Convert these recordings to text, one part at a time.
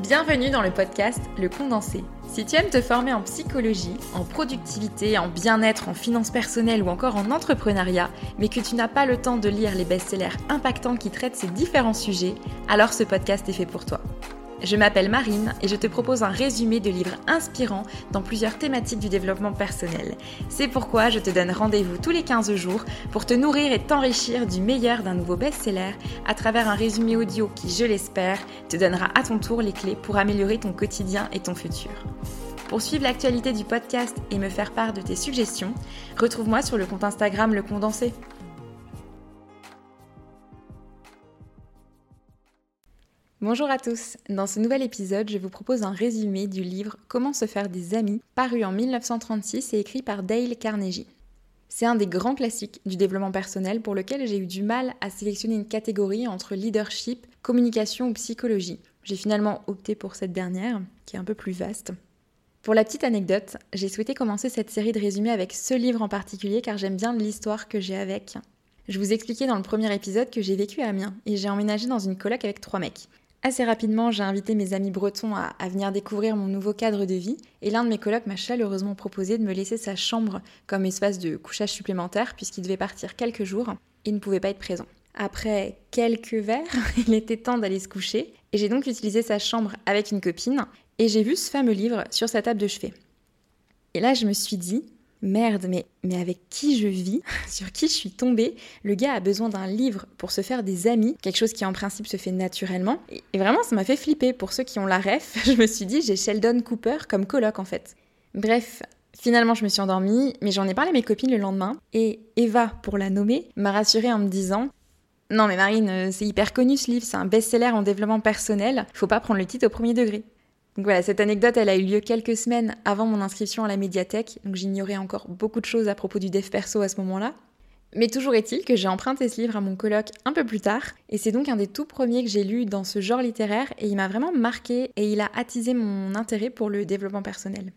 Bienvenue dans le podcast Le Condensé. Si tu aimes te former en psychologie, en productivité, en bien-être, en finances personnelles ou encore en entrepreneuriat, mais que tu n'as pas le temps de lire les best-sellers impactants qui traitent ces différents sujets, alors ce podcast est fait pour toi. Je m'appelle Marine et je te propose un résumé de livres inspirants dans plusieurs thématiques du développement personnel. C'est pourquoi je te donne rendez-vous tous les 15 jours pour te nourrir et t'enrichir du meilleur d'un nouveau best-seller à travers un résumé audio qui, je l'espère, te donnera à ton tour les clés pour améliorer ton quotidien et ton futur. Pour suivre l'actualité du podcast et me faire part de tes suggestions, retrouve-moi sur le compte Instagram Le Condensé. Bonjour à tous, dans ce nouvel épisode, je vous propose un résumé du livre Comment se faire des amis, paru en 1936 et écrit par Dale Carnegie. C'est un des grands classiques du développement personnel pour lequel j'ai eu du mal à sélectionner une catégorie entre leadership, communication ou psychologie. J'ai finalement opté pour cette dernière, qui est un peu plus vaste. Pour la petite anecdote, j'ai souhaité commencer cette série de résumés avec ce livre en particulier car j'aime bien l'histoire que j'ai avec. Je vous expliquais dans le premier épisode que j'ai vécu à Amiens et j'ai emménagé dans une coloc avec trois mecs. Assez rapidement, j'ai invité mes amis bretons à, venir découvrir mon nouveau cadre de vie, et l'un de mes colocs m'a chaleureusement proposé de me laisser sa chambre comme espace de couchage supplémentaire, puisqu'il devait partir quelques jours et ne pouvait pas être présent. Après quelques verres, il était temps d'aller se coucher, et j'ai donc utilisé sa chambre avec une copine, et j'ai vu ce fameux livre sur sa table de chevet. Et là, je me suis dit, merde, mais, avec qui je vis, sur qui je suis tombée, le gars a besoin d'un livre pour se faire des amis, quelque chose qui en principe se fait naturellement. Et, vraiment, ça m'a fait flipper. Pour ceux qui ont la ref, je me suis dit, j'ai Sheldon Cooper comme coloc en fait. Bref, Finalement, je me suis endormie, mais j'en ai parlé à mes copines le lendemain, et Eva, pour la nommer, m'a rassurée en me disant Non, mais Marine, euh, c'est hyper connu ce livre, c'est un best-seller en développement personnel, faut pas prendre le titre au premier degré. Donc voilà, cette anecdote, elle a eu lieu quelques semaines avant mon inscription à la médiathèque, donc j'ignorais encore beaucoup de choses à propos du dev perso à ce moment-là. Mais toujours est-il que j'ai emprunté ce livre à mon colloque un peu plus tard, et c'est donc un des tout premiers que j'ai lu dans ce genre littéraire, et il m'a vraiment marqué et il a attisé mon intérêt pour le développement personnel.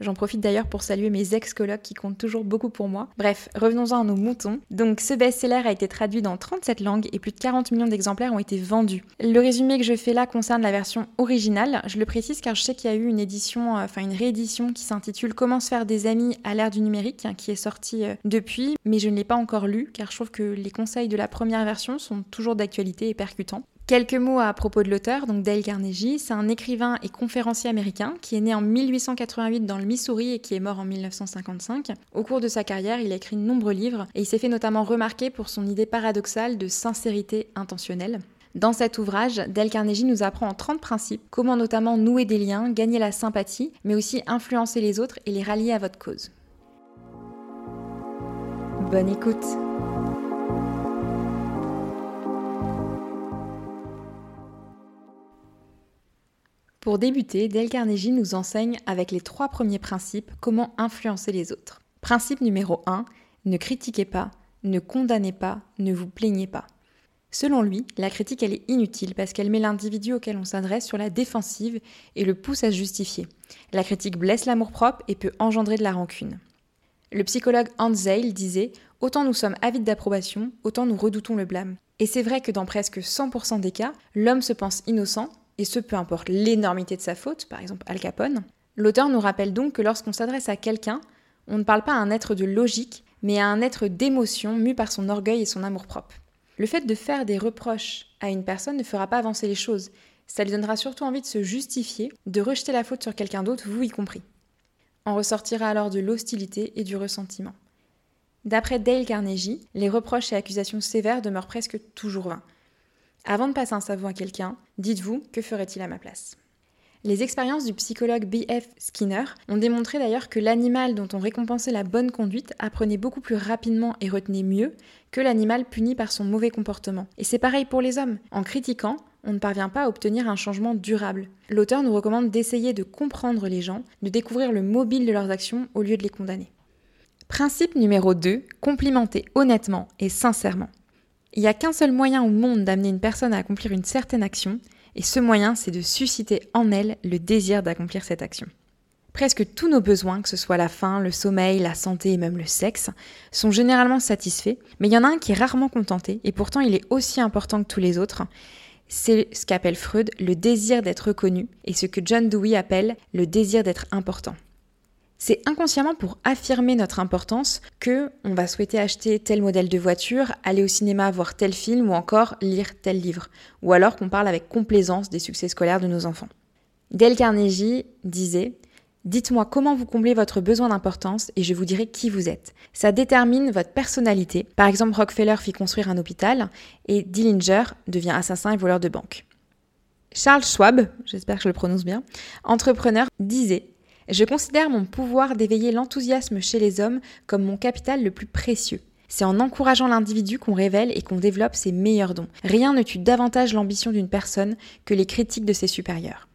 J'en profite d'ailleurs pour saluer mes ex-colocs qui comptent toujours beaucoup pour moi. Bref, revenons-en à nos moutons. Donc ce best-seller a été traduit dans 37 langues et plus de 40 millions d'exemplaires ont été vendus. Le résumé que je fais là concerne la version originale. Je le précise car je sais qu'il y a eu une édition, euh, enfin une réédition qui s'intitule Comment se faire des amis à l'ère du numérique, hein, qui est sortie euh, depuis, mais je ne l'ai pas encore lu car je trouve que les conseils de la première version sont toujours d'actualité et percutants. Quelques mots à propos de l'auteur, donc Dale Carnegie. C'est un écrivain et conférencier américain qui est né en 1888 dans le Missouri et qui est mort en 1955. Au cours de sa carrière, il a écrit de nombreux livres et il s'est fait notamment remarquer pour son idée paradoxale de sincérité intentionnelle. Dans cet ouvrage, Dale Carnegie nous apprend en 30 principes comment notamment nouer des liens, gagner la sympathie, mais aussi influencer les autres et les rallier à votre cause. Bonne écoute Pour débuter, Dale Carnegie nous enseigne avec les trois premiers principes comment influencer les autres. Principe numéro 1, ne critiquez pas, ne condamnez pas, ne vous plaignez pas. Selon lui, la critique elle est inutile parce qu'elle met l'individu auquel on s'adresse sur la défensive et le pousse à se justifier. La critique blesse l'amour-propre et peut engendrer de la rancune. Le psychologue Hans Zeil disait Autant nous sommes avides d'approbation, autant nous redoutons le blâme. Et c'est vrai que dans presque 100% des cas, l'homme se pense innocent et ce peu importe l'énormité de sa faute, par exemple Al Capone. L'auteur nous rappelle donc que lorsqu'on s'adresse à quelqu'un, on ne parle pas à un être de logique, mais à un être d'émotion mu par son orgueil et son amour-propre. Le fait de faire des reproches à une personne ne fera pas avancer les choses, ça lui donnera surtout envie de se justifier, de rejeter la faute sur quelqu'un d'autre, vous y compris. En ressortira alors de l'hostilité et du ressentiment. D'après Dale Carnegie, les reproches et accusations sévères demeurent presque toujours vains. Avant de passer un savon à quelqu'un, dites-vous que ferait-il à ma place? Les expériences du psychologue B.F. Skinner ont démontré d'ailleurs que l'animal dont on récompensait la bonne conduite apprenait beaucoup plus rapidement et retenait mieux que l'animal puni par son mauvais comportement. Et c'est pareil pour les hommes. En critiquant, on ne parvient pas à obtenir un changement durable. L'auteur nous recommande d'essayer de comprendre les gens, de découvrir le mobile de leurs actions au lieu de les condamner. Principe numéro 2, complimenter honnêtement et sincèrement. Il n'y a qu'un seul moyen au monde d'amener une personne à accomplir une certaine action, et ce moyen, c'est de susciter en elle le désir d'accomplir cette action. Presque tous nos besoins, que ce soit la faim, le sommeil, la santé et même le sexe, sont généralement satisfaits, mais il y en a un qui est rarement contenté, et pourtant il est aussi important que tous les autres, C'est ce qu'appelle Freud le désir d'être reconnu et ce que John Dewey appelle le désir d'être important. C'est inconsciemment pour affirmer notre importance que on va souhaiter acheter tel modèle de voiture, aller au cinéma voir tel film ou encore lire tel livre, ou alors qu'on parle avec complaisance des succès scolaires de nos enfants. Dale Carnegie disait Dites-moi comment vous comblez votre besoin d'importance et je vous dirai qui vous êtes. Ça détermine votre personnalité. Par exemple, Rockefeller fit construire un hôpital et Dillinger devient assassin et voleur de banque. Charles Schwab, j'espère que je le prononce bien, entrepreneur, disait je considère mon pouvoir d'éveiller l'enthousiasme chez les hommes comme mon capital le plus précieux. C'est en encourageant l'individu qu'on révèle et qu'on développe ses meilleurs dons. Rien ne tue davantage l'ambition d'une personne que les critiques de ses supérieurs.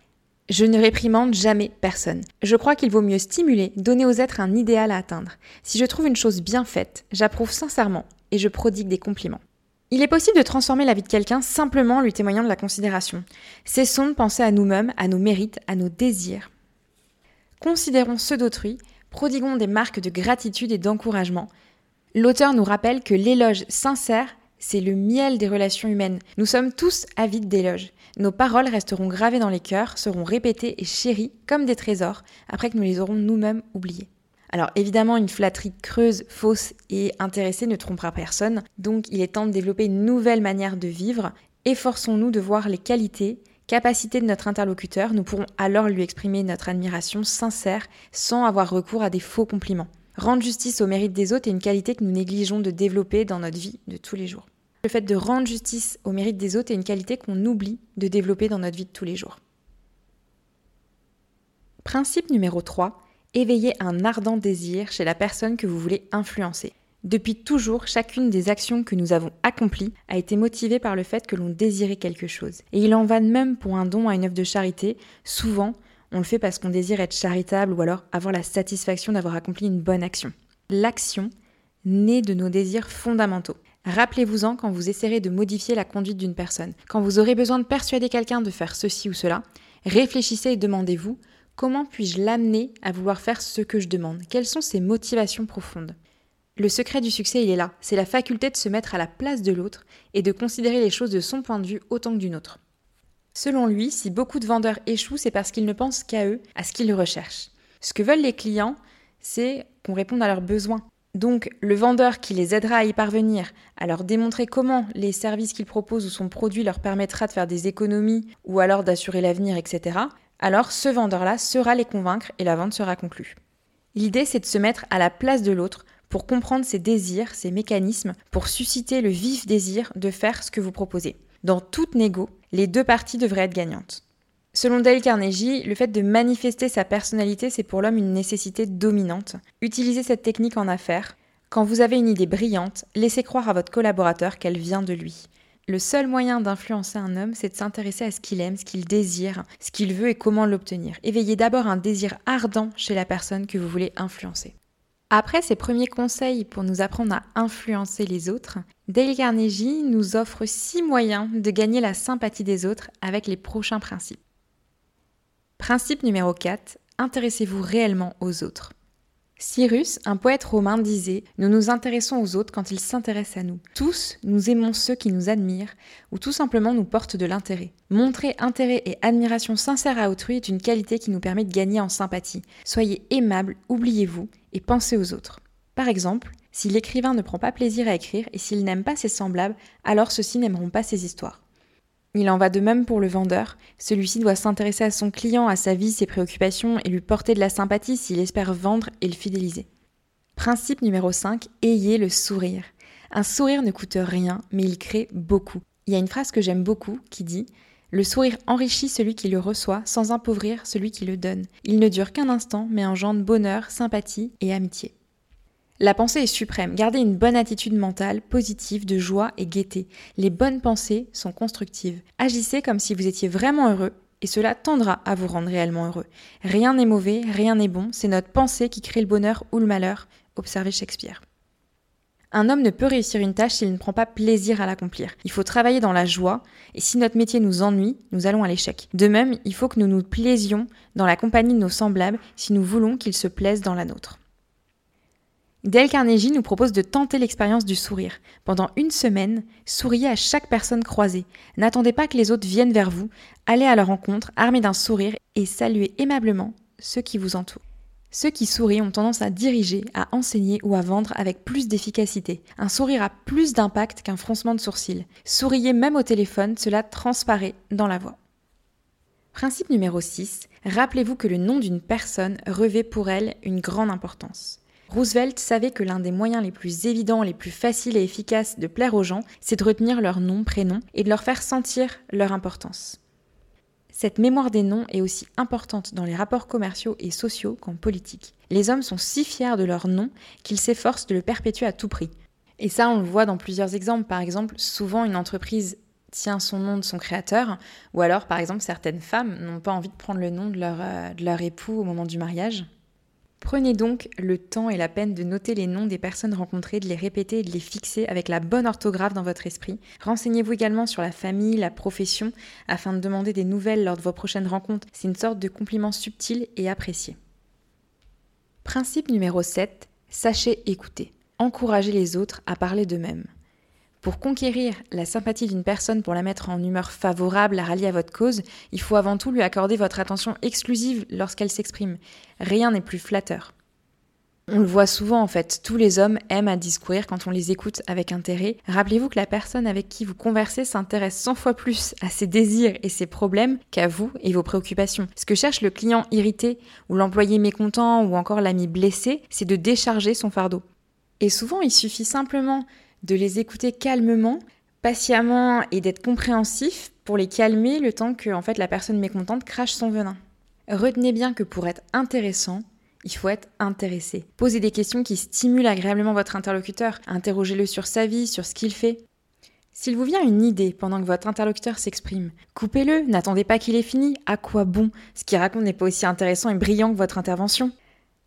Je ne réprimande jamais personne. Je crois qu'il vaut mieux stimuler, donner aux êtres un idéal à atteindre. Si je trouve une chose bien faite, j'approuve sincèrement et je prodigue des compliments. Il est possible de transformer la vie de quelqu'un simplement en lui témoignant de la considération. Cessons de penser à nous-mêmes, à nos mérites, à nos désirs, Considérons ceux d'autrui, prodiguons des marques de gratitude et d'encouragement. L'auteur nous rappelle que l'éloge sincère, c'est le miel des relations humaines. Nous sommes tous avides d'éloges. Nos paroles resteront gravées dans les cœurs, seront répétées et chéries comme des trésors, après que nous les aurons nous-mêmes oubliés. Alors évidemment, une flatterie creuse, fausse et intéressée ne trompera personne, donc il est temps de développer une nouvelle manière de vivre. Efforçons-nous de voir les qualités capacité de notre interlocuteur, nous pourrons alors lui exprimer notre admiration sincère sans avoir recours à des faux compliments. Rendre justice au mérite des autres est une qualité que nous négligeons de développer dans notre vie de tous les jours. Le fait de rendre justice au mérite des autres est une qualité qu'on oublie de développer dans notre vie de tous les jours. Principe numéro 3. Éveillez un ardent désir chez la personne que vous voulez influencer. Depuis toujours, chacune des actions que nous avons accomplies a été motivée par le fait que l'on désirait quelque chose. Et il en va de même pour un don à une œuvre de charité. Souvent, on le fait parce qu'on désire être charitable ou alors avoir la satisfaction d'avoir accompli une bonne action. L'action naît de nos désirs fondamentaux. Rappelez-vous-en quand vous essaierez de modifier la conduite d'une personne. Quand vous aurez besoin de persuader quelqu'un de faire ceci ou cela, réfléchissez et demandez-vous comment puis-je l'amener à vouloir faire ce que je demande? Quelles sont ses motivations profondes? Le secret du succès, il est là. C'est la faculté de se mettre à la place de l'autre et de considérer les choses de son point de vue autant que d'une autre. Selon lui, si beaucoup de vendeurs échouent, c'est parce qu'ils ne pensent qu'à eux, à ce qu'ils recherchent. Ce que veulent les clients, c'est qu'on réponde à leurs besoins. Donc, le vendeur qui les aidera à y parvenir, à leur démontrer comment les services qu'ils proposent ou son produit leur permettra de faire des économies ou alors d'assurer l'avenir, etc., alors ce vendeur-là sera les convaincre et la vente sera conclue. L'idée, c'est de se mettre à la place de l'autre pour comprendre ses désirs, ses mécanismes, pour susciter le vif désir de faire ce que vous proposez. Dans toute négo, les deux parties devraient être gagnantes. Selon Dale Carnegie, le fait de manifester sa personnalité, c'est pour l'homme une nécessité dominante. Utilisez cette technique en affaires. Quand vous avez une idée brillante, laissez croire à votre collaborateur qu'elle vient de lui. Le seul moyen d'influencer un homme, c'est de s'intéresser à ce qu'il aime, ce qu'il désire, ce qu'il veut et comment l'obtenir. Éveillez d'abord un désir ardent chez la personne que vous voulez influencer. Après ces premiers conseils pour nous apprendre à influencer les autres, Dale Carnegie nous offre six moyens de gagner la sympathie des autres avec les prochains principes. Principe numéro 4. Intéressez-vous réellement aux autres. Cyrus, un poète romain, disait Nous nous intéressons aux autres quand ils s'intéressent à nous. Tous, nous aimons ceux qui nous admirent ou tout simplement nous portent de l'intérêt. Montrer intérêt et admiration sincère à autrui est une qualité qui nous permet de gagner en sympathie. Soyez aimable, oubliez-vous et pensez aux autres. Par exemple, si l'écrivain ne prend pas plaisir à écrire et s'il n'aime pas ses semblables, alors ceux-ci n'aimeront pas ses histoires. Il en va de même pour le vendeur. Celui-ci doit s'intéresser à son client, à sa vie, ses préoccupations et lui porter de la sympathie s'il espère vendre et le fidéliser. Principe numéro 5, ayez le sourire. Un sourire ne coûte rien, mais il crée beaucoup. Il y a une phrase que j'aime beaucoup qui dit Le sourire enrichit celui qui le reçoit sans appauvrir celui qui le donne. Il ne dure qu'un instant, mais engendre bonheur, sympathie et amitié. La pensée est suprême. Gardez une bonne attitude mentale, positive, de joie et gaieté. Les bonnes pensées sont constructives. Agissez comme si vous étiez vraiment heureux et cela tendra à vous rendre réellement heureux. Rien n'est mauvais, rien n'est bon, c'est notre pensée qui crée le bonheur ou le malheur. Observez Shakespeare. Un homme ne peut réussir une tâche s'il ne prend pas plaisir à l'accomplir. Il faut travailler dans la joie, et si notre métier nous ennuie, nous allons à l'échec. De même, il faut que nous nous plaisions dans la compagnie de nos semblables si nous voulons qu'ils se plaisent dans la nôtre. Dale Carnegie nous propose de tenter l'expérience du sourire. Pendant une semaine, souriez à chaque personne croisée. N'attendez pas que les autres viennent vers vous. Allez à leur rencontre, armés d'un sourire, et saluez aimablement ceux qui vous entourent. Ceux qui sourient ont tendance à diriger, à enseigner ou à vendre avec plus d'efficacité. Un sourire a plus d'impact qu'un froncement de sourcils. Souriez même au téléphone, cela transparaît dans la voix. Principe numéro 6. Rappelez-vous que le nom d'une personne revêt pour elle une grande importance. Roosevelt savait que l'un des moyens les plus évidents, les plus faciles et efficaces de plaire aux gens, c'est de retenir leur nom, prénom et de leur faire sentir leur importance. Cette mémoire des noms est aussi importante dans les rapports commerciaux et sociaux qu'en politique. Les hommes sont si fiers de leur nom qu'ils s'efforcent de le perpétuer à tout prix. Et ça, on le voit dans plusieurs exemples. Par exemple, souvent une entreprise tient son nom de son créateur, ou alors, par exemple, certaines femmes n'ont pas envie de prendre le nom de leur, euh, de leur époux au moment du mariage. Prenez donc le temps et la peine de noter les noms des personnes rencontrées, de les répéter et de les fixer avec la bonne orthographe dans votre esprit. Renseignez-vous également sur la famille, la profession, afin de demander des nouvelles lors de vos prochaines rencontres. C'est une sorte de compliment subtil et apprécié. Principe numéro 7. Sachez écouter. Encouragez les autres à parler d'eux-mêmes. Pour conquérir la sympathie d'une personne, pour la mettre en humeur favorable, à rallier à votre cause, il faut avant tout lui accorder votre attention exclusive lorsqu'elle s'exprime. Rien n'est plus flatteur. On le voit souvent en fait, tous les hommes aiment à discourir quand on les écoute avec intérêt. Rappelez-vous que la personne avec qui vous conversez s'intéresse 100 fois plus à ses désirs et ses problèmes qu'à vous et vos préoccupations. Ce que cherche le client irrité ou l'employé mécontent ou encore l'ami blessé, c'est de décharger son fardeau. Et souvent, il suffit simplement de les écouter calmement, patiemment et d'être compréhensif pour les calmer le temps que en fait, la personne mécontente crache son venin. Retenez bien que pour être intéressant, il faut être intéressé. Posez des questions qui stimulent agréablement votre interlocuteur. Interrogez-le sur sa vie, sur ce qu'il fait. S'il vous vient une idée pendant que votre interlocuteur s'exprime, coupez-le, n'attendez pas qu'il ait fini. À quoi bon? Ce qu'il raconte n'est pas aussi intéressant et brillant que votre intervention.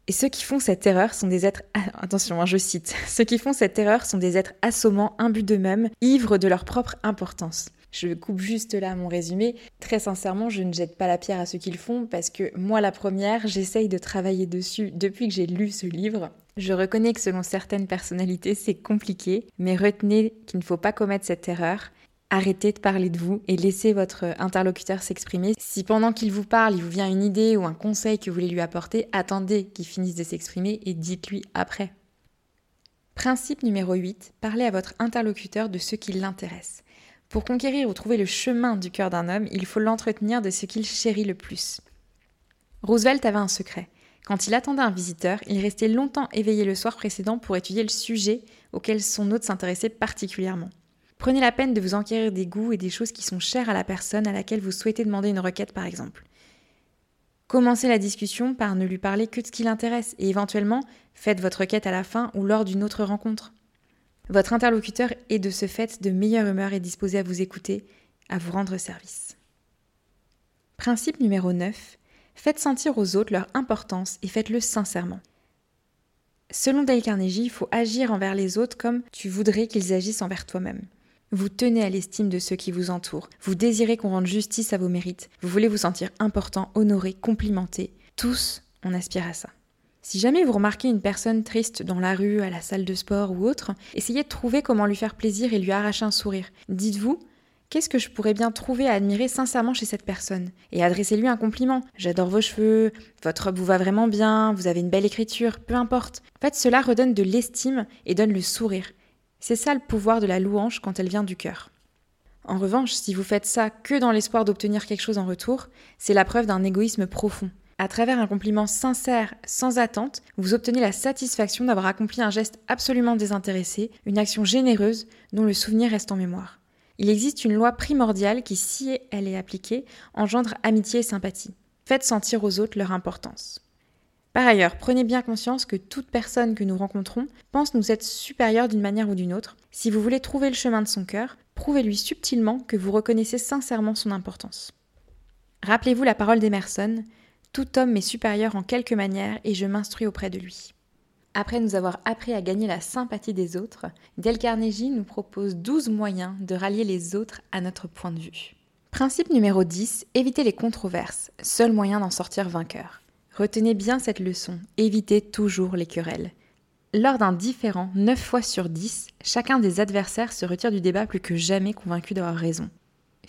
Et ceux qui font cette erreur sont des êtres, attention, hein, je cite, ceux qui font cette erreur sont des êtres assommants, imbus d'eux-mêmes, ivres de leur propre importance. Je coupe juste là mon résumé. Très sincèrement, je ne jette pas la pierre à ceux qui le font parce que moi, la première, j'essaye de travailler dessus depuis que j'ai lu ce livre. Je reconnais que selon certaines personnalités, c'est compliqué, mais retenez qu'il ne faut pas commettre cette erreur arrêtez de parler de vous et laissez votre interlocuteur s'exprimer. Si pendant qu'il vous parle, il vous vient une idée ou un conseil que vous voulez lui apporter, attendez qu'il finisse de s'exprimer et dites-lui après. Principe numéro 8, parlez à votre interlocuteur de ce qui l'intéresse. Pour conquérir ou trouver le chemin du cœur d'un homme, il faut l'entretenir de ce qu'il chérit le plus. Roosevelt avait un secret. Quand il attendait un visiteur, il restait longtemps éveillé le soir précédent pour étudier le sujet auquel son hôte s'intéressait particulièrement. Prenez la peine de vous enquérir des goûts et des choses qui sont chères à la personne à laquelle vous souhaitez demander une requête par exemple. Commencez la discussion par ne lui parler que de ce qui l'intéresse et éventuellement faites votre requête à la fin ou lors d'une autre rencontre. Votre interlocuteur est de ce fait de meilleure humeur et disposé à vous écouter, à vous rendre service. Principe numéro 9. Faites sentir aux autres leur importance et faites-le sincèrement. Selon Dale Carnegie, il faut agir envers les autres comme tu voudrais qu'ils agissent envers toi-même. Vous tenez à l'estime de ceux qui vous entourent. Vous désirez qu'on rende justice à vos mérites. Vous voulez vous sentir important, honoré, complimenté. Tous, on aspire à ça. Si jamais vous remarquez une personne triste dans la rue, à la salle de sport ou autre, essayez de trouver comment lui faire plaisir et lui arracher un sourire. Dites-vous, qu'est-ce que je pourrais bien trouver à admirer sincèrement chez cette personne? Et adressez-lui un compliment. J'adore vos cheveux, votre robe vous va vraiment bien, vous avez une belle écriture, peu importe. En fait, cela redonne de l'estime et donne le sourire. C'est ça le pouvoir de la louange quand elle vient du cœur. En revanche, si vous faites ça que dans l'espoir d'obtenir quelque chose en retour, c'est la preuve d'un égoïsme profond. À travers un compliment sincère, sans attente, vous obtenez la satisfaction d'avoir accompli un geste absolument désintéressé, une action généreuse dont le souvenir reste en mémoire. Il existe une loi primordiale qui, si elle est appliquée, engendre amitié et sympathie. Faites sentir aux autres leur importance. Par ailleurs, prenez bien conscience que toute personne que nous rencontrons pense nous être supérieure d'une manière ou d'une autre. Si vous voulez trouver le chemin de son cœur, prouvez-lui subtilement que vous reconnaissez sincèrement son importance. Rappelez-vous la parole d'Emerson Tout homme m'est supérieur en quelque manière et je m'instruis auprès de lui. Après nous avoir appris à gagner la sympathie des autres, Dale Carnegie nous propose 12 moyens de rallier les autres à notre point de vue. Principe numéro 10, évitez les controverses, seul moyen d'en sortir vainqueur. Retenez bien cette leçon, évitez toujours les querelles. Lors d'un différent 9 fois sur 10, chacun des adversaires se retire du débat plus que jamais convaincu d'avoir raison.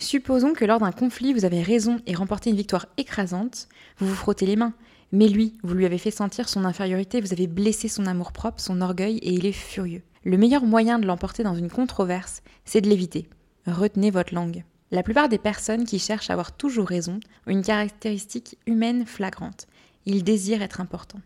Supposons que lors d'un conflit, vous avez raison et remporté une victoire écrasante, vous vous frottez les mains. Mais lui, vous lui avez fait sentir son infériorité, vous avez blessé son amour-propre, son orgueil, et il est furieux. Le meilleur moyen de l'emporter dans une controverse, c'est de l'éviter. Retenez votre langue. La plupart des personnes qui cherchent à avoir toujours raison ont une caractéristique humaine flagrante. Ils désirent être importants.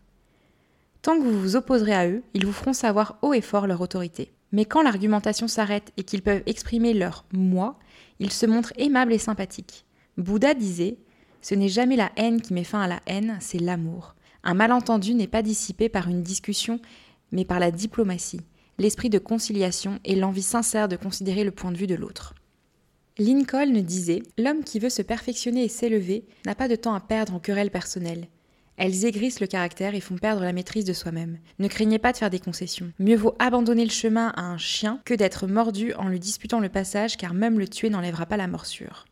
Tant que vous vous opposerez à eux, ils vous feront savoir haut et fort leur autorité. Mais quand l'argumentation s'arrête et qu'ils peuvent exprimer leur moi, ils se montrent aimables et sympathiques. Bouddha disait Ce n'est jamais la haine qui met fin à la haine, c'est l'amour. Un malentendu n'est pas dissipé par une discussion, mais par la diplomatie, l'esprit de conciliation et l'envie sincère de considérer le point de vue de l'autre. Lincoln disait L'homme qui veut se perfectionner et s'élever n'a pas de temps à perdre en querelles personnelles. Elles aigrissent le caractère et font perdre la maîtrise de soi-même. Ne craignez pas de faire des concessions. Mieux vaut abandonner le chemin à un chien que d'être mordu en lui disputant le passage car même le tuer n'enlèvera pas la morsure.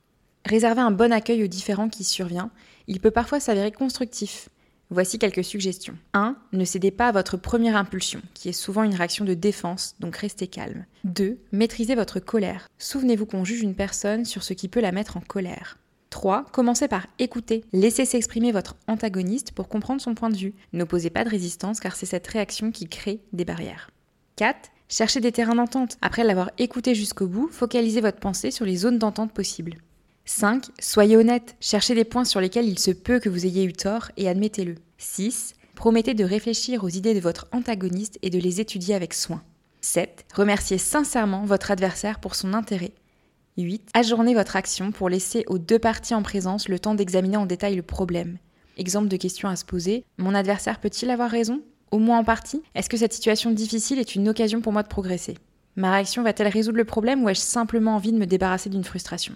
Réservez un bon accueil aux différents qui survient. Il peut parfois s'avérer constructif. Voici quelques suggestions. 1. Ne cédez pas à votre première impulsion, qui est souvent une réaction de défense, donc restez calme. 2. Maîtrisez votre colère. Souvenez-vous qu'on juge une personne sur ce qui peut la mettre en colère. 3. Commencez par écouter. Laissez s'exprimer votre antagoniste pour comprendre son point de vue. N'opposez pas de résistance car c'est cette réaction qui crée des barrières. 4. Cherchez des terrains d'entente. Après l'avoir écouté jusqu'au bout, focalisez votre pensée sur les zones d'entente possibles. 5. Soyez honnête. Cherchez des points sur lesquels il se peut que vous ayez eu tort et admettez-le. 6. Promettez de réfléchir aux idées de votre antagoniste et de les étudier avec soin. 7. Remerciez sincèrement votre adversaire pour son intérêt 8. Ajournez votre action pour laisser aux deux parties en présence le temps d'examiner en détail le problème. Exemple de question à se poser. Mon adversaire peut-il avoir raison? Au moins en partie Est-ce que cette situation difficile est une occasion pour moi de progresser? Ma réaction va-t-elle résoudre le problème ou ai-je simplement envie de me débarrasser d'une frustration?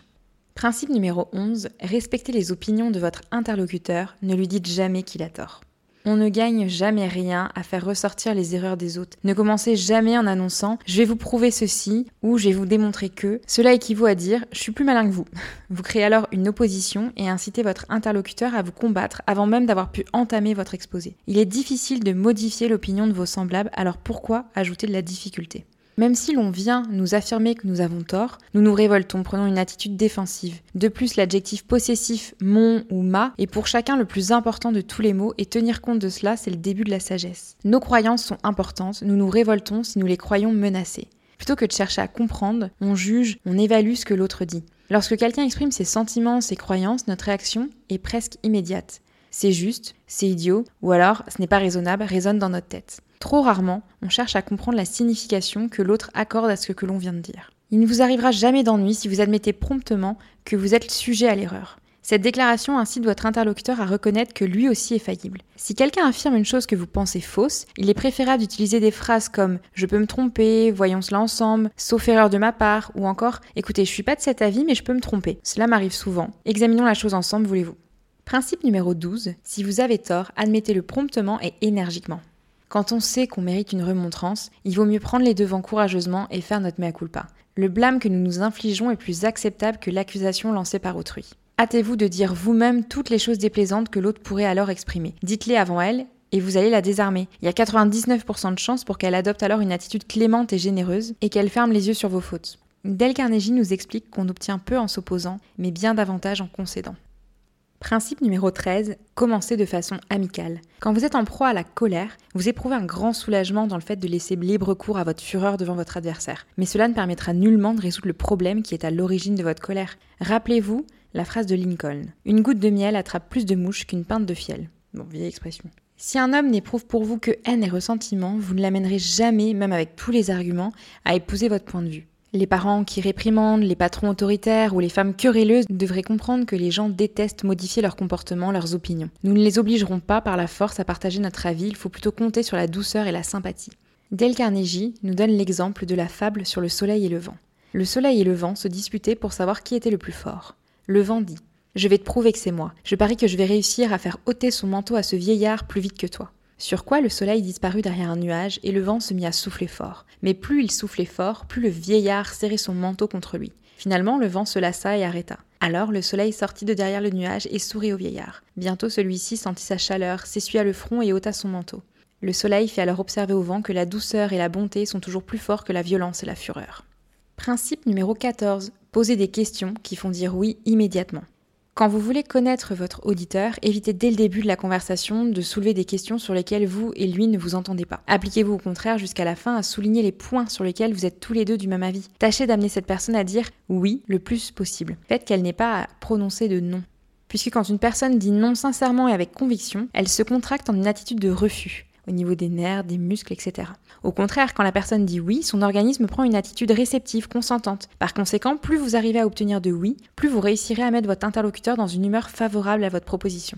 Principe numéro 11. Respectez les opinions de votre interlocuteur, ne lui dites jamais qu'il a tort. On ne gagne jamais rien à faire ressortir les erreurs des autres. Ne commencez jamais en annonçant je vais vous prouver ceci ou je vais vous démontrer que. Cela équivaut à dire je suis plus malin que vous. Vous créez alors une opposition et incitez votre interlocuteur à vous combattre avant même d'avoir pu entamer votre exposé. Il est difficile de modifier l'opinion de vos semblables, alors pourquoi ajouter de la difficulté? Même si l'on vient nous affirmer que nous avons tort, nous nous révoltons, prenant une attitude défensive. De plus, l'adjectif possessif mon ou ma est pour chacun le plus important de tous les mots et tenir compte de cela, c'est le début de la sagesse. Nos croyances sont importantes, nous nous révoltons si nous les croyons menacées. Plutôt que de chercher à comprendre, on juge, on évalue ce que l'autre dit. Lorsque quelqu'un exprime ses sentiments, ses croyances, notre réaction est presque immédiate. C'est juste, c'est idiot, ou alors ce n'est pas raisonnable, résonne dans notre tête. Trop rarement, on cherche à comprendre la signification que l'autre accorde à ce que l'on vient de dire. Il ne vous arrivera jamais d'ennui si vous admettez promptement que vous êtes sujet à l'erreur. Cette déclaration incite votre interlocuteur à reconnaître que lui aussi est faillible. Si quelqu'un affirme une chose que vous pensez fausse, il est préférable d'utiliser des phrases comme je peux me tromper, voyons cela ensemble, sauf erreur de ma part, ou encore écoutez, je suis pas de cet avis mais je peux me tromper. Cela m'arrive souvent. Examinons la chose ensemble, voulez-vous? Principe numéro 12, si vous avez tort, admettez-le promptement et énergiquement. Quand on sait qu'on mérite une remontrance, il vaut mieux prendre les devants courageusement et faire notre mea culpa. Le blâme que nous nous infligeons est plus acceptable que l'accusation lancée par autrui. Hâtez-vous de dire vous-même toutes les choses déplaisantes que l'autre pourrait alors exprimer. Dites-les avant elle et vous allez la désarmer. Il y a 99% de chances pour qu'elle adopte alors une attitude clémente et généreuse et qu'elle ferme les yeux sur vos fautes. Dale Carnegie nous explique qu'on obtient peu en s'opposant, mais bien davantage en concédant. Principe numéro 13, commencez de façon amicale. Quand vous êtes en proie à la colère, vous éprouvez un grand soulagement dans le fait de laisser libre cours à votre fureur devant votre adversaire. Mais cela ne permettra nullement de résoudre le problème qui est à l'origine de votre colère. Rappelez-vous la phrase de Lincoln. Une goutte de miel attrape plus de mouches qu'une pinte de fiel. Bon, vieille expression. Si un homme n'éprouve pour vous que haine et ressentiment, vous ne l'amènerez jamais, même avec tous les arguments, à épouser votre point de vue. Les parents qui réprimandent, les patrons autoritaires ou les femmes querelleuses devraient comprendre que les gens détestent modifier leur comportement, leurs opinions. Nous ne les obligerons pas par la force à partager notre avis, il faut plutôt compter sur la douceur et la sympathie. Dale Carnegie nous donne l'exemple de la fable sur le soleil et le vent. Le soleil et le vent se disputaient pour savoir qui était le plus fort. Le vent dit Je vais te prouver que c'est moi. Je parie que je vais réussir à faire ôter son manteau à ce vieillard plus vite que toi. Sur quoi le soleil disparut derrière un nuage et le vent se mit à souffler fort. Mais plus il soufflait fort, plus le vieillard serrait son manteau contre lui. Finalement, le vent se lassa et arrêta. Alors le soleil sortit de derrière le nuage et sourit au vieillard. Bientôt celui-ci sentit sa chaleur, s'essuya le front et ôta son manteau. Le soleil fait alors observer au vent que la douceur et la bonté sont toujours plus forts que la violence et la fureur. Principe numéro 14. Posez des questions qui font dire oui immédiatement. Quand vous voulez connaître votre auditeur, évitez dès le début de la conversation de soulever des questions sur lesquelles vous et lui ne vous entendez pas. Appliquez-vous au contraire jusqu'à la fin à souligner les points sur lesquels vous êtes tous les deux du même avis. Tâchez d'amener cette personne à dire oui le plus possible. Faites qu'elle n'ait pas à prononcer de non. Puisque quand une personne dit non sincèrement et avec conviction, elle se contracte en une attitude de refus au niveau des nerfs, des muscles, etc. Au contraire, quand la personne dit oui, son organisme prend une attitude réceptive, consentante. Par conséquent, plus vous arrivez à obtenir de oui, plus vous réussirez à mettre votre interlocuteur dans une humeur favorable à votre proposition.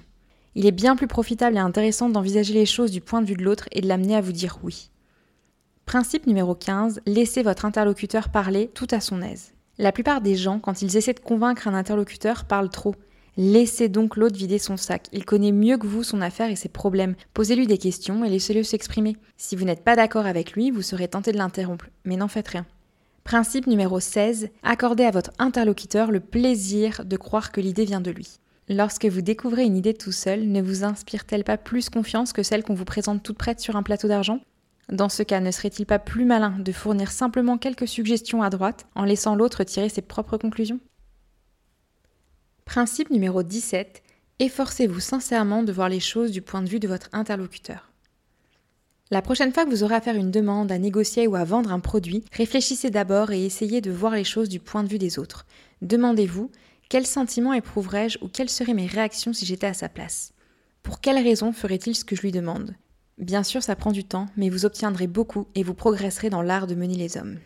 Il est bien plus profitable et intéressant d'envisager les choses du point de vue de l'autre et de l'amener à vous dire oui. Principe numéro 15, laissez votre interlocuteur parler tout à son aise. La plupart des gens, quand ils essaient de convaincre un interlocuteur, parlent trop. Laissez donc l'autre vider son sac. Il connaît mieux que vous son affaire et ses problèmes. Posez-lui des questions et laissez-le s'exprimer. Si vous n'êtes pas d'accord avec lui, vous serez tenté de l'interrompre, mais n'en faites rien. Principe numéro 16. Accordez à votre interlocuteur le plaisir de croire que l'idée vient de lui. Lorsque vous découvrez une idée tout seul, ne vous inspire-t-elle pas plus confiance que celle qu'on vous présente toute prête sur un plateau d'argent? Dans ce cas, ne serait-il pas plus malin de fournir simplement quelques suggestions à droite en laissant l'autre tirer ses propres conclusions? Principe numéro 17. Efforcez-vous sincèrement de voir les choses du point de vue de votre interlocuteur. La prochaine fois que vous aurez à faire une demande, à négocier ou à vendre un produit, réfléchissez d'abord et essayez de voir les choses du point de vue des autres. Demandez-vous quel sentiment éprouverais-je ou quelles seraient mes réactions si j'étais à sa place? Pour quelle raison ferait-il ce que je lui demande? Bien sûr, ça prend du temps, mais vous obtiendrez beaucoup et vous progresserez dans l'art de mener les hommes.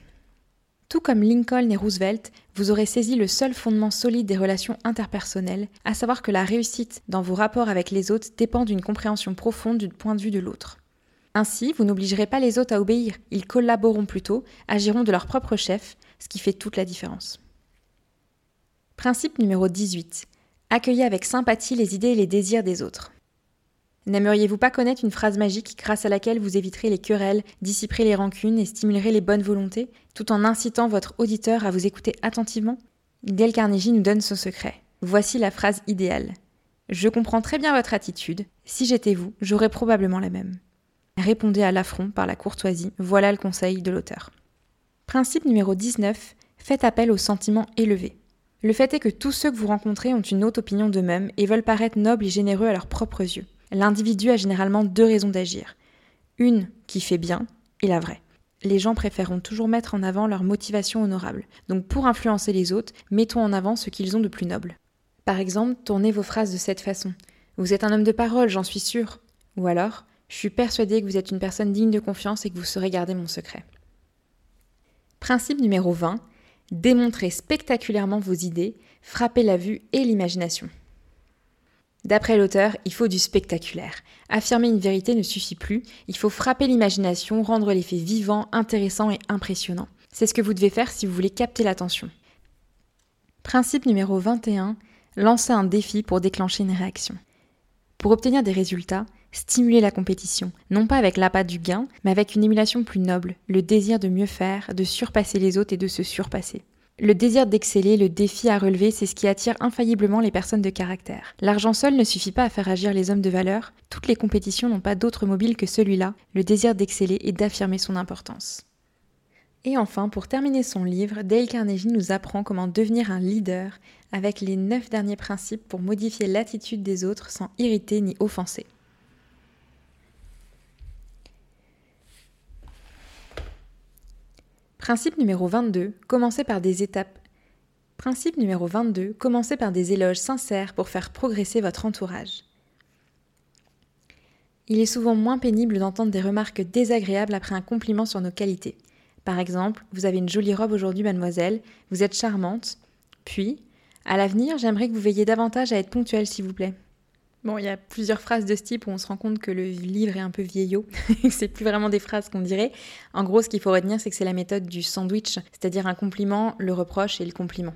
Tout comme Lincoln et Roosevelt, vous aurez saisi le seul fondement solide des relations interpersonnelles, à savoir que la réussite dans vos rapports avec les autres dépend d'une compréhension profonde du point de vue de l'autre. Ainsi, vous n'obligerez pas les autres à obéir, ils collaboreront plutôt, agiront de leur propre chef, ce qui fait toute la différence. Principe numéro 18. Accueillez avec sympathie les idées et les désirs des autres. N'aimeriez-vous pas connaître une phrase magique grâce à laquelle vous éviterez les querelles, dissiperez les rancunes et stimulerez les bonnes volontés, tout en incitant votre auditeur à vous écouter attentivement? Dale Carnegie nous donne son secret. Voici la phrase idéale. Je comprends très bien votre attitude. Si j'étais vous, j'aurais probablement la même. Répondez à l'affront par la courtoisie. Voilà le conseil de l'auteur. Principe numéro 19. Faites appel aux sentiments élevés. Le fait est que tous ceux que vous rencontrez ont une haute opinion d'eux-mêmes et veulent paraître nobles et généreux à leurs propres yeux l'individu a généralement deux raisons d'agir. Une qui fait bien et la vraie. Les gens préféreront toujours mettre en avant leur motivation honorable. Donc pour influencer les autres, mettons en avant ce qu'ils ont de plus noble. Par exemple, tournez vos phrases de cette façon. Vous êtes un homme de parole, j'en suis sûr. Ou alors, je suis persuadé que vous êtes une personne digne de confiance et que vous saurez garder mon secret. Principe numéro 20. Démontrez spectaculairement vos idées, frappez la vue et l'imagination. D'après l'auteur, il faut du spectaculaire. Affirmer une vérité ne suffit plus, il faut frapper l'imagination, rendre les faits vivants, intéressants et impressionnants. C'est ce que vous devez faire si vous voulez capter l'attention. Principe numéro 21. Lancer un défi pour déclencher une réaction. Pour obtenir des résultats, stimulez la compétition, non pas avec l'appât du gain, mais avec une émulation plus noble, le désir de mieux faire, de surpasser les autres et de se surpasser. Le désir d'exceller, le défi à relever, c'est ce qui attire infailliblement les personnes de caractère. L'argent seul ne suffit pas à faire agir les hommes de valeur, toutes les compétitions n'ont pas d'autre mobile que celui-là, le désir d'exceller et d'affirmer son importance. Et enfin, pour terminer son livre, Dale Carnegie nous apprend comment devenir un leader avec les neuf derniers principes pour modifier l'attitude des autres sans irriter ni offenser. Principe numéro 22. Commencez par des étapes. Principe numéro 22. Commencez par des éloges sincères pour faire progresser votre entourage. Il est souvent moins pénible d'entendre des remarques désagréables après un compliment sur nos qualités. Par exemple, vous avez une jolie robe aujourd'hui, mademoiselle, vous êtes charmante. Puis, à l'avenir, j'aimerais que vous veilliez davantage à être ponctuelle, s'il vous plaît. Bon, il y a plusieurs phrases de ce type où on se rend compte que le livre est un peu vieillot, c'est plus vraiment des phrases qu'on dirait. En gros, ce qu'il faut retenir, c'est que c'est la méthode du sandwich, c'est-à-dire un compliment, le reproche et le compliment.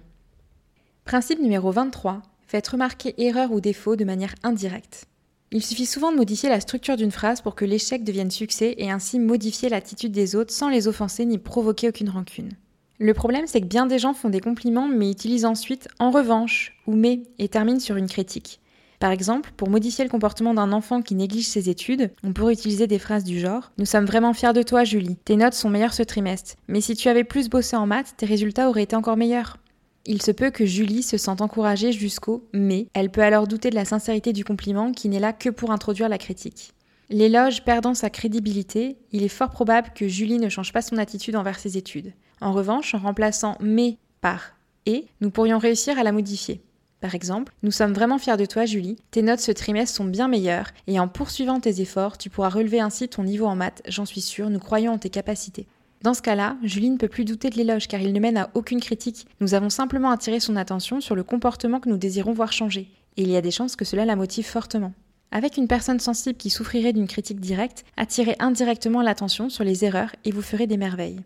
Principe numéro 23. Faites remarquer erreur ou défaut de manière indirecte. Il suffit souvent de modifier la structure d'une phrase pour que l'échec devienne succès et ainsi modifier l'attitude des autres sans les offenser ni provoquer aucune rancune. Le problème, c'est que bien des gens font des compliments mais utilisent ensuite en revanche ou mais et terminent sur une critique. Par exemple, pour modifier le comportement d'un enfant qui néglige ses études, on pourrait utiliser des phrases du genre Nous sommes vraiment fiers de toi, Julie. Tes notes sont meilleures ce trimestre. Mais si tu avais plus bossé en maths, tes résultats auraient été encore meilleurs. Il se peut que Julie se sente encouragée jusqu'au mais. Elle peut alors douter de la sincérité du compliment qui n'est là que pour introduire la critique. L'éloge perdant sa crédibilité, il est fort probable que Julie ne change pas son attitude envers ses études. En revanche, en remplaçant mais par et, nous pourrions réussir à la modifier. Par exemple, nous sommes vraiment fiers de toi, Julie. Tes notes ce trimestre sont bien meilleures et en poursuivant tes efforts, tu pourras relever ainsi ton niveau en maths, j'en suis sûre, nous croyons en tes capacités. Dans ce cas-là, Julie ne peut plus douter de l'éloge car il ne mène à aucune critique. Nous avons simplement attiré son attention sur le comportement que nous désirons voir changer. Et il y a des chances que cela la motive fortement. Avec une personne sensible qui souffrirait d'une critique directe, attirez indirectement l'attention sur les erreurs et vous ferez des merveilles.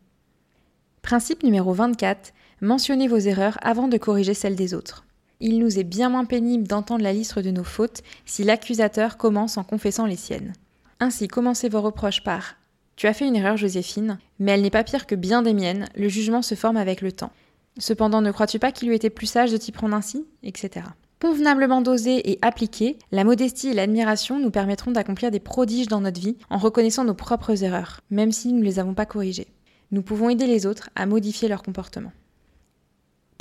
Principe numéro 24. Mentionnez vos erreurs avant de corriger celles des autres. Il nous est bien moins pénible d'entendre la liste de nos fautes si l'accusateur commence en confessant les siennes. Ainsi, commencez vos reproches par Tu as fait une erreur, Joséphine, mais elle n'est pas pire que bien des miennes, le jugement se forme avec le temps. Cependant, ne crois-tu pas qu'il lui était plus sage de t'y prendre ainsi? etc. Convenablement dosé et appliqué, la modestie et l'admiration nous permettront d'accomplir des prodiges dans notre vie en reconnaissant nos propres erreurs, même si nous ne les avons pas corrigées. Nous pouvons aider les autres à modifier leur comportement.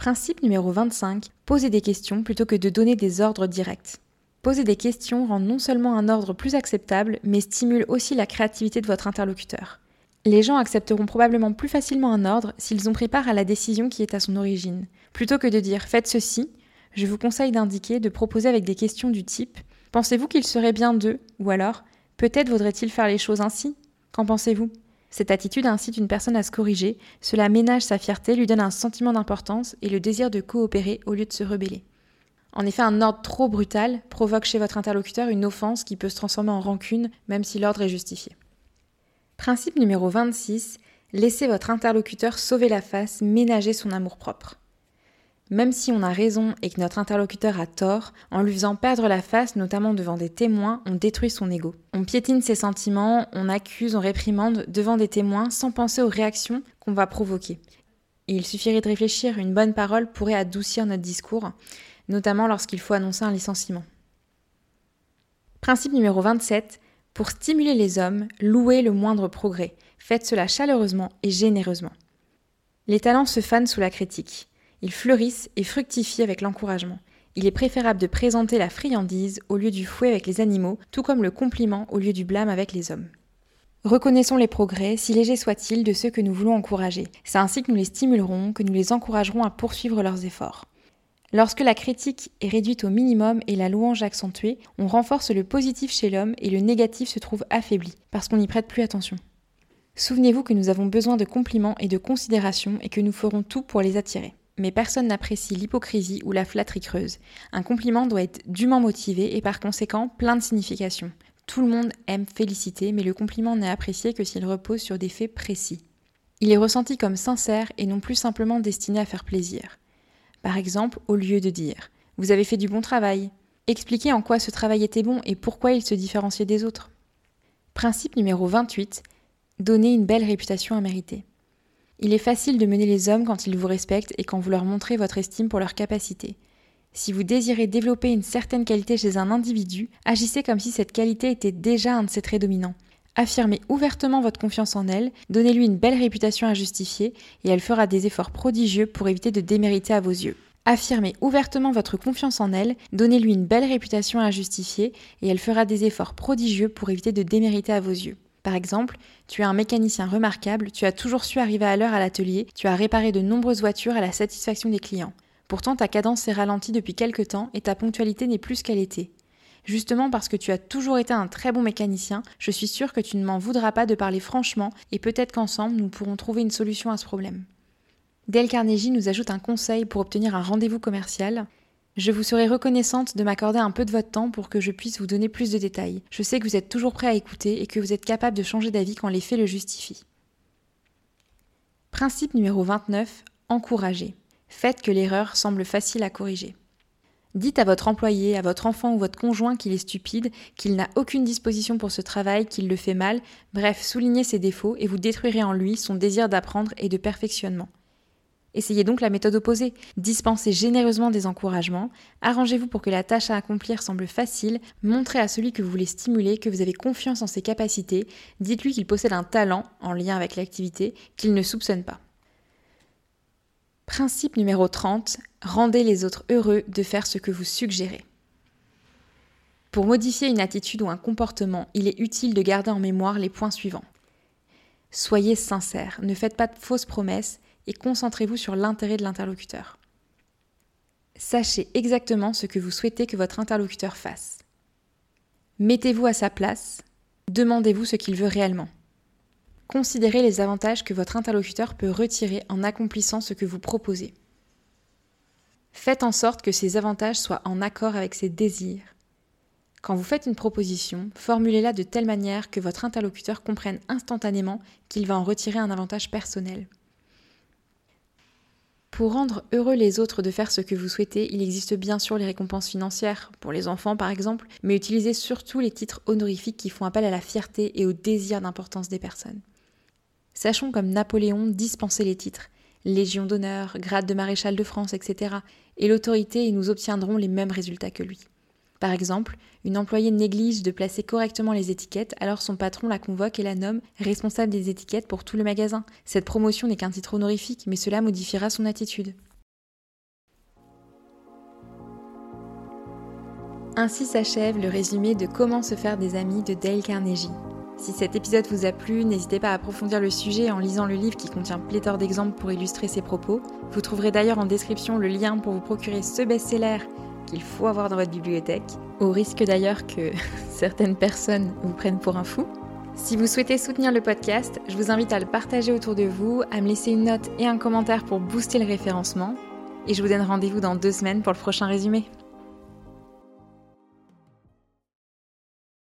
Principe numéro 25. Poser des questions plutôt que de donner des ordres directs. Poser des questions rend non seulement un ordre plus acceptable, mais stimule aussi la créativité de votre interlocuteur. Les gens accepteront probablement plus facilement un ordre s'ils ont pris part à la décision qui est à son origine. Plutôt que de dire faites ceci, je vous conseille d'indiquer, de proposer avec des questions du type Pensez-vous qu'il serait bien de ou alors Peut-être vaudrait-il faire les choses ainsi? Qu'en pensez-vous? Cette attitude incite une personne à se corriger, cela ménage sa fierté, lui donne un sentiment d'importance et le désir de coopérer au lieu de se rebeller. En effet, un ordre trop brutal provoque chez votre interlocuteur une offense qui peut se transformer en rancune, même si l'ordre est justifié. Principe numéro 26. Laissez votre interlocuteur sauver la face, ménager son amour-propre. Même si on a raison et que notre interlocuteur a tort, en lui faisant perdre la face, notamment devant des témoins, on détruit son ego. On piétine ses sentiments, on accuse, on réprimande devant des témoins sans penser aux réactions qu'on va provoquer. il suffirait de réfléchir, une bonne parole pourrait adoucir notre discours, notamment lorsqu'il faut annoncer un licenciement. Principe numéro 27. Pour stimuler les hommes, louez le moindre progrès. Faites cela chaleureusement et généreusement. Les talents se fanent sous la critique. Ils fleurissent et fructifient avec l'encouragement. Il est préférable de présenter la friandise au lieu du fouet avec les animaux, tout comme le compliment au lieu du blâme avec les hommes. Reconnaissons les progrès, si légers soient-ils, de ceux que nous voulons encourager. C'est ainsi que nous les stimulerons, que nous les encouragerons à poursuivre leurs efforts. Lorsque la critique est réduite au minimum et la louange accentuée, on renforce le positif chez l'homme et le négatif se trouve affaibli, parce qu'on n'y prête plus attention. Souvenez-vous que nous avons besoin de compliments et de considération et que nous ferons tout pour les attirer mais personne n'apprécie l'hypocrisie ou la flatterie creuse. Un compliment doit être dûment motivé et par conséquent plein de signification. Tout le monde aime féliciter, mais le compliment n'est apprécié que s'il repose sur des faits précis. Il est ressenti comme sincère et non plus simplement destiné à faire plaisir. Par exemple, au lieu de dire Vous avez fait du bon travail, expliquez en quoi ce travail était bon et pourquoi il se différenciait des autres. Principe numéro 28 Donner une belle réputation à mériter. Il est facile de mener les hommes quand ils vous respectent et quand vous leur montrez votre estime pour leurs capacités. Si vous désirez développer une certaine qualité chez un individu, agissez comme si cette qualité était déjà un de ses traits dominants. Affirmez ouvertement votre confiance en elle, donnez-lui une belle réputation à justifier, et elle fera des efforts prodigieux pour éviter de démériter à vos yeux. Affirmez ouvertement votre confiance en elle, donnez-lui une belle réputation à justifier, et elle fera des efforts prodigieux pour éviter de démériter à vos yeux. Par exemple, tu es un mécanicien remarquable, tu as toujours su arriver à l'heure à l'atelier, tu as réparé de nombreuses voitures à la satisfaction des clients. Pourtant, ta cadence s'est ralentie depuis quelque temps et ta ponctualité n'est plus ce qu'elle était. Justement parce que tu as toujours été un très bon mécanicien, je suis sûre que tu ne m'en voudras pas de parler franchement et peut-être qu'ensemble nous pourrons trouver une solution à ce problème. Dale Carnegie nous ajoute un conseil pour obtenir un rendez-vous commercial. Je vous serai reconnaissante de m'accorder un peu de votre temps pour que je puisse vous donner plus de détails. Je sais que vous êtes toujours prêt à écouter et que vous êtes capable de changer d'avis quand les faits le justifient. Principe numéro 29. Encourager. Faites que l'erreur semble facile à corriger. Dites à votre employé, à votre enfant ou votre conjoint qu'il est stupide, qu'il n'a aucune disposition pour ce travail, qu'il le fait mal, bref, soulignez ses défauts et vous détruirez en lui son désir d'apprendre et de perfectionnement. Essayez donc la méthode opposée. Dispensez généreusement des encouragements, arrangez-vous pour que la tâche à accomplir semble facile, montrez à celui que vous voulez stimuler que vous avez confiance en ses capacités, dites-lui qu'il possède un talent en lien avec l'activité qu'il ne soupçonne pas. Principe numéro 30. Rendez les autres heureux de faire ce que vous suggérez. Pour modifier une attitude ou un comportement, il est utile de garder en mémoire les points suivants. Soyez sincère, ne faites pas de fausses promesses et concentrez-vous sur l'intérêt de l'interlocuteur. Sachez exactement ce que vous souhaitez que votre interlocuteur fasse. Mettez-vous à sa place, demandez-vous ce qu'il veut réellement. Considérez les avantages que votre interlocuteur peut retirer en accomplissant ce que vous proposez. Faites en sorte que ces avantages soient en accord avec ses désirs. Quand vous faites une proposition, formulez-la de telle manière que votre interlocuteur comprenne instantanément qu'il va en retirer un avantage personnel. Pour rendre heureux les autres de faire ce que vous souhaitez, il existe bien sûr les récompenses financières, pour les enfants par exemple, mais utilisez surtout les titres honorifiques qui font appel à la fierté et au désir d'importance des personnes. Sachons comme Napoléon dispenser les titres, Légion d'honneur, grade de maréchal de France, etc. Et l'autorité et nous obtiendrons les mêmes résultats que lui. Par exemple, une employée néglige de placer correctement les étiquettes, alors son patron la convoque et la nomme responsable des étiquettes pour tout le magasin. Cette promotion n'est qu'un titre honorifique, mais cela modifiera son attitude. Ainsi s'achève le résumé de Comment se faire des amis de Dale Carnegie. Si cet épisode vous a plu, n'hésitez pas à approfondir le sujet en lisant le livre qui contient pléthore d'exemples pour illustrer ses propos. Vous trouverez d'ailleurs en description le lien pour vous procurer ce best-seller qu'il faut avoir dans votre bibliothèque, au risque d'ailleurs que certaines personnes vous prennent pour un fou. Si vous souhaitez soutenir le podcast, je vous invite à le partager autour de vous, à me laisser une note et un commentaire pour booster le référencement. Et je vous donne rendez-vous dans deux semaines pour le prochain résumé.